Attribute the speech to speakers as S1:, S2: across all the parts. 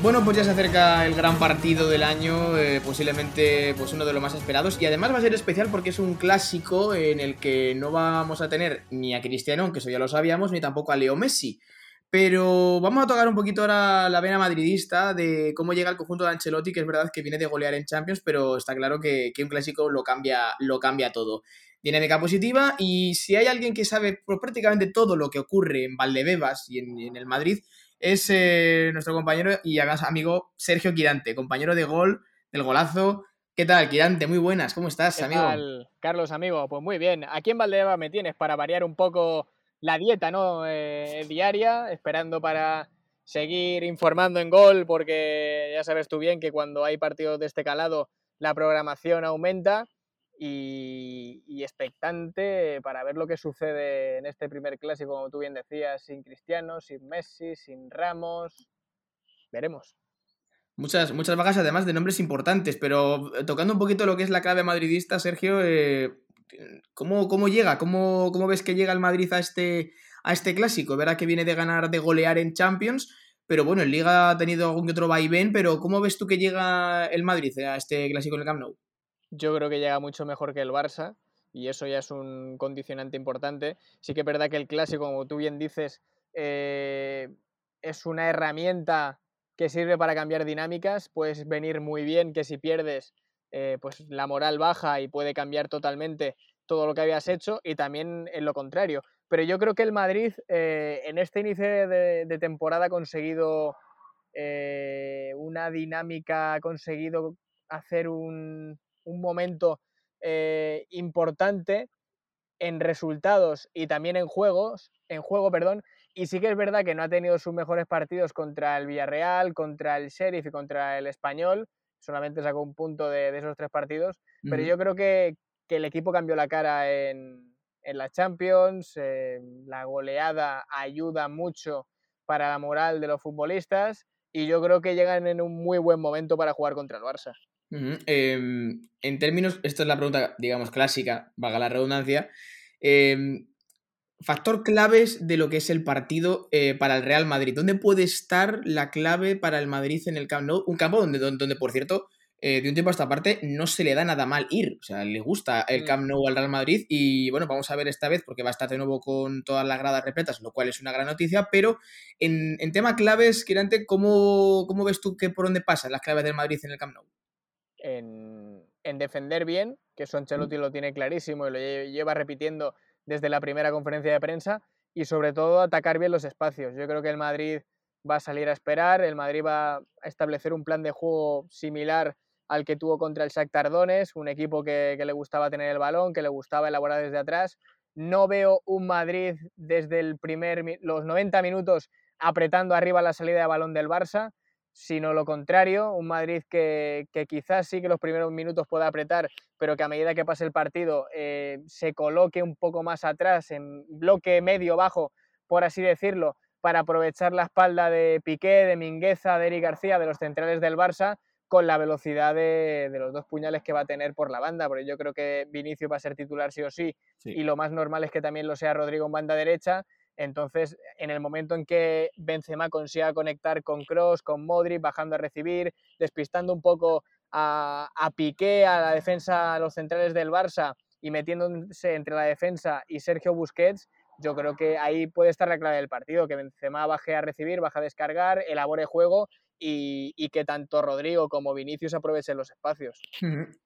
S1: Bueno, pues ya se acerca el gran partido del año, eh, posiblemente pues uno de los más esperados y además va a ser especial porque es un clásico en el que no vamos a tener ni a Cristiano, aunque eso ya lo sabíamos, ni tampoco a Leo Messi. Pero vamos a tocar un poquito ahora la vena madridista de cómo llega el conjunto de Ancelotti, que es verdad que viene de golear en Champions, pero está claro que, un clásico lo cambia, lo cambia todo. Dinámica positiva y si hay alguien que sabe prácticamente todo lo que ocurre en Valdebebas y en el Madrid, es eh, nuestro compañero y amigo Sergio Quirante, compañero de gol, del golazo. ¿Qué tal, Quirante? Muy buenas, ¿cómo estás, amigo?
S2: Tal, Carlos, amigo? Pues muy bien. Aquí en Valdeva me tienes para variar un poco la dieta, ¿no? Eh, diaria, esperando para seguir informando en gol, porque ya sabes tú bien que cuando hay partidos de este calado la programación aumenta y, expectante para ver lo que sucede en este primer clásico, como tú bien decías, sin Cristiano, sin Messi, sin Ramos. Veremos.
S1: Muchas, muchas bajas además de nombres importantes, pero eh, tocando un poquito lo que es la clave madridista, Sergio, eh, ¿cómo, llega? ¿Cómo, ¿Cómo, ves que llega el Madrid a este, a este clásico? Verá que viene de ganar, de golear en Champions, pero bueno, en Liga ha tenido algún que otro vaivén, pero ¿cómo ves tú que llega el Madrid a este clásico en el Camp Nou?
S2: Yo creo que llega mucho mejor que el Barça y eso ya es un condicionante importante. Sí que es verdad que el clásico, como tú bien dices, eh, es una herramienta que sirve para cambiar dinámicas. Puedes venir muy bien que si pierdes, eh, pues la moral baja y puede cambiar totalmente todo lo que habías hecho y también en lo contrario. Pero yo creo que el Madrid eh, en este inicio de, temporada ha conseguido una dinámica, ha conseguido hacer un, un momento eh, importante en resultados y también en juegos, en juego, perdón, y sí que es verdad que no ha tenido sus mejores partidos contra el Villarreal, contra el Sheriff y contra el Español, solamente sacó un punto de, esos tres partidos, pero yo creo que, el equipo cambió la cara en, en la Champions, eh, la goleada ayuda mucho para la moral de los futbolistas y yo creo que llegan en un muy buen momento para jugar contra el Barça.
S1: Em, en términos, esta es la pregunta, digamos, clásica, vaga la redundancia. Em, factor claves de lo que es el partido eh, para el Real Madrid. ¿Dónde puede estar la clave para el Madrid en el Camp Nou? Un campo donde, donde, por cierto, eh, de un tiempo a esta parte no se le da nada mal ir. O sea, le gusta el mm. Camp Nou al Real Madrid y bueno, vamos a ver esta vez porque va a estar de nuevo con todas las gradas repletas, lo cual es una gran noticia, pero en, en tema claves, Kirante, ¿cómo, ¿cómo ves tú que por dónde pasan las claves del Madrid en el Camp Nou?
S2: En, defender bien, que eso Ancelotti lo tiene clarísimo y lo lleva repitiendo desde la primera conferencia de prensa, y sobre todo atacar bien los espacios. Yo creo que el Madrid va a salir a esperar, el Madrid va a establecer un plan de juego similar al que tuvo contra el Shakhtar Donetsk, un equipo que, que, le gustaba tener el balón, que le gustaba elaborar desde atrás. No veo un Madrid desde el primer, los 90 minutos apretando arriba la salida de balón del Barça sino lo contrario, un Madrid que, quizás sí que los primeros minutos pueda apretar, pero que a medida que pase el partido eh, se coloque un poco más atrás, en bloque medio-bajo, por así decirlo, para aprovechar la espalda de Piqué, de Mingueza, de Eric García, de los centrales del Barça, con la velocidad de, los dos puñales que va a tener por la banda, porque yo creo que Vinicio va a ser titular sí o sí, y lo más normal es que también lo sea Rodrigo en banda derecha, entonces, en el momento en que Benzema consiga conectar con Cross, con Modric, bajando a recibir, despistando un poco a, Piqué, a la defensa, a los centrales del Barça y metiéndose entre la defensa y Sergio Busquets, yo creo que ahí puede estar la clave del partido, que Benzema baje a recibir, baje a descargar, elabore juego y, que tanto Rodrigo como Vinicius aprovechen los espacios.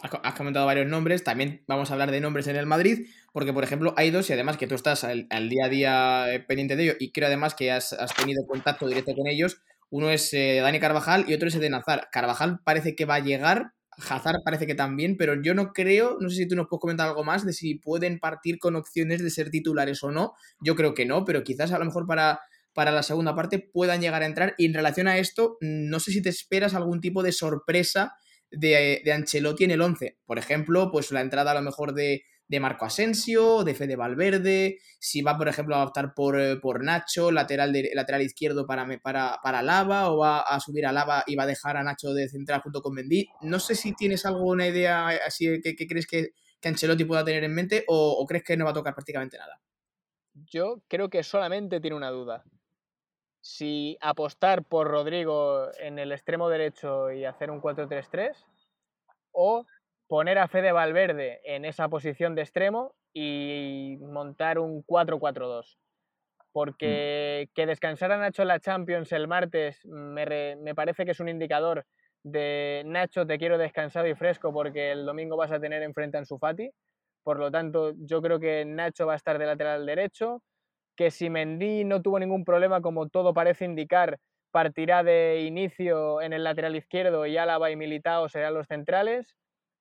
S1: Has comentado varios nombres, también vamos a hablar de nombres en el Madrid, porque por ejemplo hay dos y además que tú estás al, día a día eh, pendiente de ello y creo además que has, tenido contacto directo con ellos. Uno es eh, Dani Carvajal y otro es Eden Hazard. Carvajal parece que va a llegar, Hazard parece que también, pero yo no creo, no sé si tú nos puedes comentar algo más de si pueden partir con opciones de ser titulares o no. Yo creo que no, pero quizás a lo mejor para, para la segunda parte puedan llegar a entrar. Y en relación a esto, no sé si te esperas algún tipo de sorpresa de, Ancelotti en el 11. Por ejemplo, pues la entrada a lo mejor de, Marco Asensio, de Fede Valverde, si va, por ejemplo, a optar por, eh, por Nacho, lateral, de, lateral izquierdo para, para, para Lava, o va a subir a Lava y va a dejar a Nacho de central junto con Mendy. No sé si tienes alguna idea así que, crees que, que, Ancelotti pueda tener en mente o, o crees que no va a tocar prácticamente nada.
S2: Yo creo que solamente tiene una duda. Si apostar por Rodrigo en el extremo derecho y hacer un 4-3-3 o poner a Fede Valverde en esa posición de extremo y montar un 4-4-2. Porque mm. que descansara Nacho en la Champions el martes me, me parece que es un indicador de Nacho, te quiero descansado y fresco porque el domingo vas a tener enfrente a Ansu Fati. Por lo tanto, yo creo que Nacho va a estar de lateral derecho, que si Mendy no tuvo ningún problema, como todo parece indicar, partirá de inicio en el lateral izquierdo y Álava y Militao serán los centrales,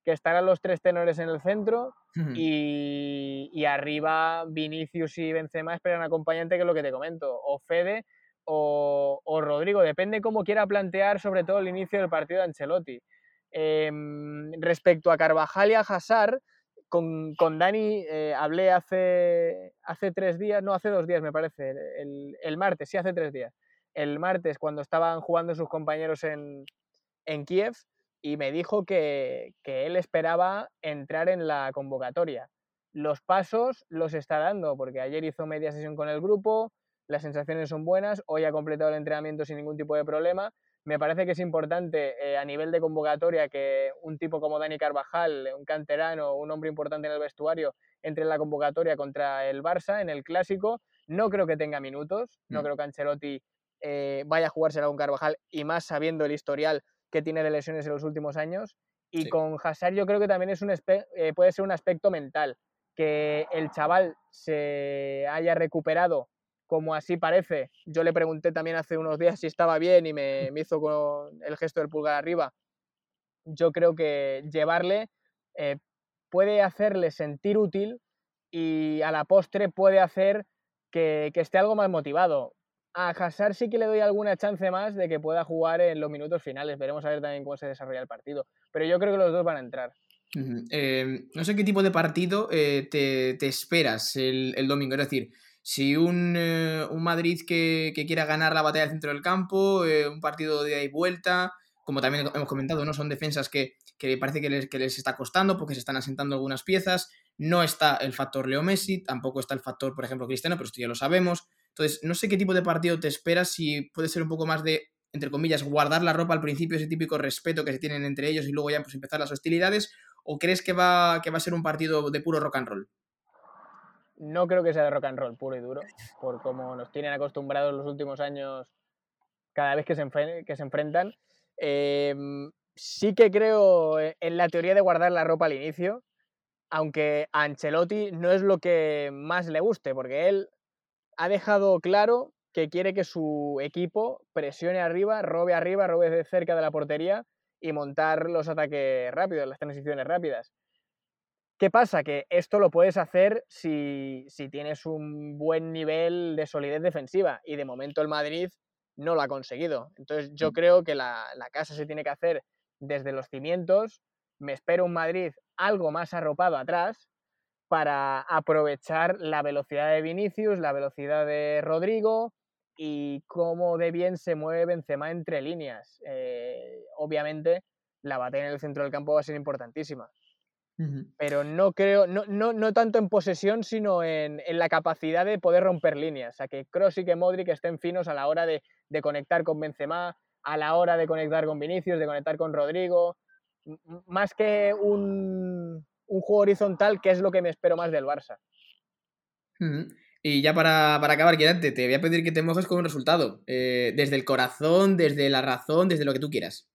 S2: que estarán los tres tenores en el centro y, arriba Vinicius y Benzema esperan acompañante, que es lo que te comento, o Fede o, Rodrigo, depende cómo quiera plantear sobre todo el inicio del partido de Ancelotti. Em, respecto a Carvajal y a Hazard, con, con Dani eh, hablé hace, hace tres días, no, hace dos días me parece, el, martes, sí, hace tres días. El martes, cuando estaban jugando sus compañeros en, en Kiev, y me dijo que, que, él esperaba entrar en la convocatoria. Los pasos los está dando, porque ayer hizo media sesión con el grupo, las sensaciones son buenas, hoy ha completado el entrenamiento sin ningún tipo de problema me parece que es importante eh, a nivel de convocatoria que un tipo como Dani Carvajal, un canterano, un hombre importante en el vestuario, entre en la convocatoria contra el Barça en el clásico. No creo que tenga minutos, no mm. creo que Ancelotti eh, vaya a jugársela con Carvajal y más sabiendo el historial que tiene de lesiones en los últimos años. Y con Hazard yo creo que también es un eh, puede ser un aspecto mental, que el chaval se haya recuperado como así parece. Yo le pregunté también hace unos días si estaba bien y me, hizo con el gesto del pulgar arriba. Yo creo que llevarle eh, puede hacerle sentir útil y a la postre puede hacer que, esté algo más motivado. A Hazard sí que le doy alguna chance más de que pueda jugar en los minutos finales. Veremos a ver también cómo se desarrolla el partido. Pero yo creo que los dos van a entrar.
S1: Eh, no sé qué tipo de partido eh, te, esperas el, el, domingo. Es decir, si un, eh, Madrid que, quiera ganar la batalla del centro del campo, eh, un partido de ahí vuelta, como también hemos comentado, ¿no? Son defensas que, parece que les, que les, está costando porque se están asentando algunas piezas. No está el factor Leo Messi, tampoco está el factor, por ejemplo, Cristiano, pero esto ya lo sabemos. Entonces, no sé qué tipo de partido te esperas, si puede ser un poco más de, entre comillas, guardar la ropa al principio, ese típico respeto que se tienen entre ellos y luego ya pues, empezar las hostilidades, o crees que va, que va a ser un partido de puro rock and roll?
S2: No creo que sea de rock and roll puro y duro, por como nos tienen acostumbrados los últimos años cada vez que se, enfrentan. Em, sí que creo en la teoría de guardar la ropa al inicio, aunque a Ancelotti no es lo que más le guste, porque él ha dejado claro que quiere que su equipo presione arriba, robe arriba, robe de cerca de la portería y montar los ataques rápidos, las transiciones rápidas. ¿Qué pasa? Que esto lo puedes hacer si, tienes un buen nivel de solidez defensiva y de momento el Madrid no lo ha conseguido. Entonces yo mm. creo que la, casa se tiene que hacer desde los cimientos. Me espero un Madrid algo más arropado atrás para aprovechar la velocidad de Vinicius, la velocidad de Rodrigo y cómo de bien se mueve Benzema entre líneas. Eh, obviamente la batalla en el centro del campo va a ser importantísima. Pero no creo, no, no, no, tanto en posesión, sino en, en, la capacidad de poder romper líneas. O sea, que Kroos y que Modric estén finos a la hora de, de, conectar con Benzema, a la hora de conectar con Vinicius, de conectar con Rodrigo. Más que un, un juego horizontal, que es lo que me espero más del Barça.
S1: Y ya para, para acabar, quédate, te voy a pedir que te mojes con un resultado. Eh, desde el corazón, desde la razón, desde lo que tú quieras.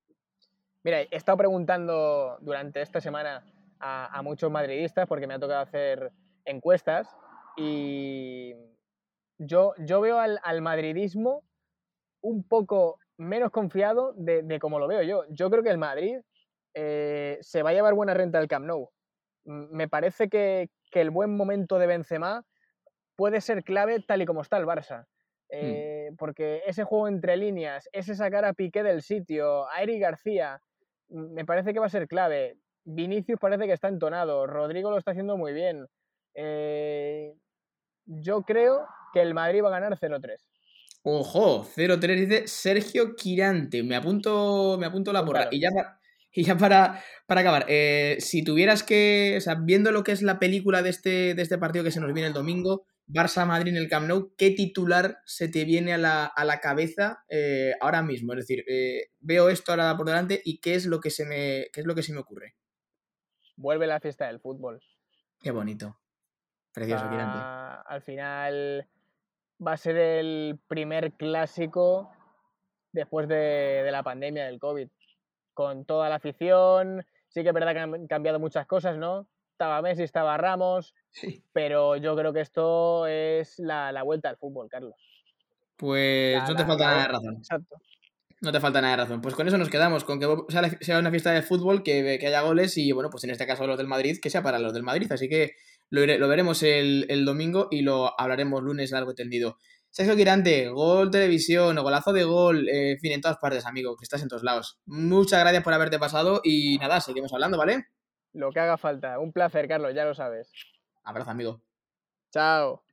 S2: Mira, he estado preguntando durante esta semana a, muchos madridistas porque me ha tocado hacer encuestas y yo, yo veo al, madridismo un poco menos confiado de, de como lo veo yo. Yo creo que el Madrid eh, se va a llevar buena renta del Camp Nou. Me parece que, el buen momento de Benzema puede ser clave tal y como está el Barça. Hmm. Eh, porque ese juego entre líneas, ese sacar a Piqué del sitio, a Eric García, me parece que va a ser clave. Vinicius parece que está entonado, Rodrigo lo está haciendo muy bien. Eh, yo creo que el Madrid va a ganar 0-3.
S1: Ojo, 0-3 dice Sergio Quirante. Me apunto, me apunto la porra. Y ya, para, y ya para, para acabar, eh, si tuvieras que, o sea, viendo lo que es la película de este, de este partido que se nos viene el domingo, Barça-Madrid en el Camp Nou, ¿qué titular se te viene a la, cabeza eh, ahora mismo? Es decir, eh, veo esto ahora por delante y ¿qué es lo que se me, qué es lo que se me ocurre?
S2: Vuelve la fiesta del fútbol.
S1: Qué bonito. Precioso,
S2: va, Al final va a ser el primer clásico después de, la pandemia del COVID. Con toda la afición. Sí que es verdad que han cambiado muchas cosas, ¿no? Estaba Messi, estaba Ramos. Pero yo creo que esto es la, vuelta al fútbol, Carlos.
S1: Pues no te falta nada de razón.
S2: Exacto.
S1: No te falta nada de razón. Pues con eso nos quedamos, con que sea una fiesta de fútbol, que, que haya goles y, bueno, pues en este caso los del Madrid, que sea para los del Madrid. Así que lo, veremos el, domingo y lo hablaremos lunes largo y tendido. Sergio Quirante, gol televisión, golazo de gol, eh, en fin, en todas partes, amigo, que estás en todos lados. Muchas gracias por haberte pasado y nada, seguimos hablando, ¿vale?
S2: Lo que haga falta. Un placer, Carlos, ya lo sabes.
S1: Abrazo, amigo.
S2: Chao.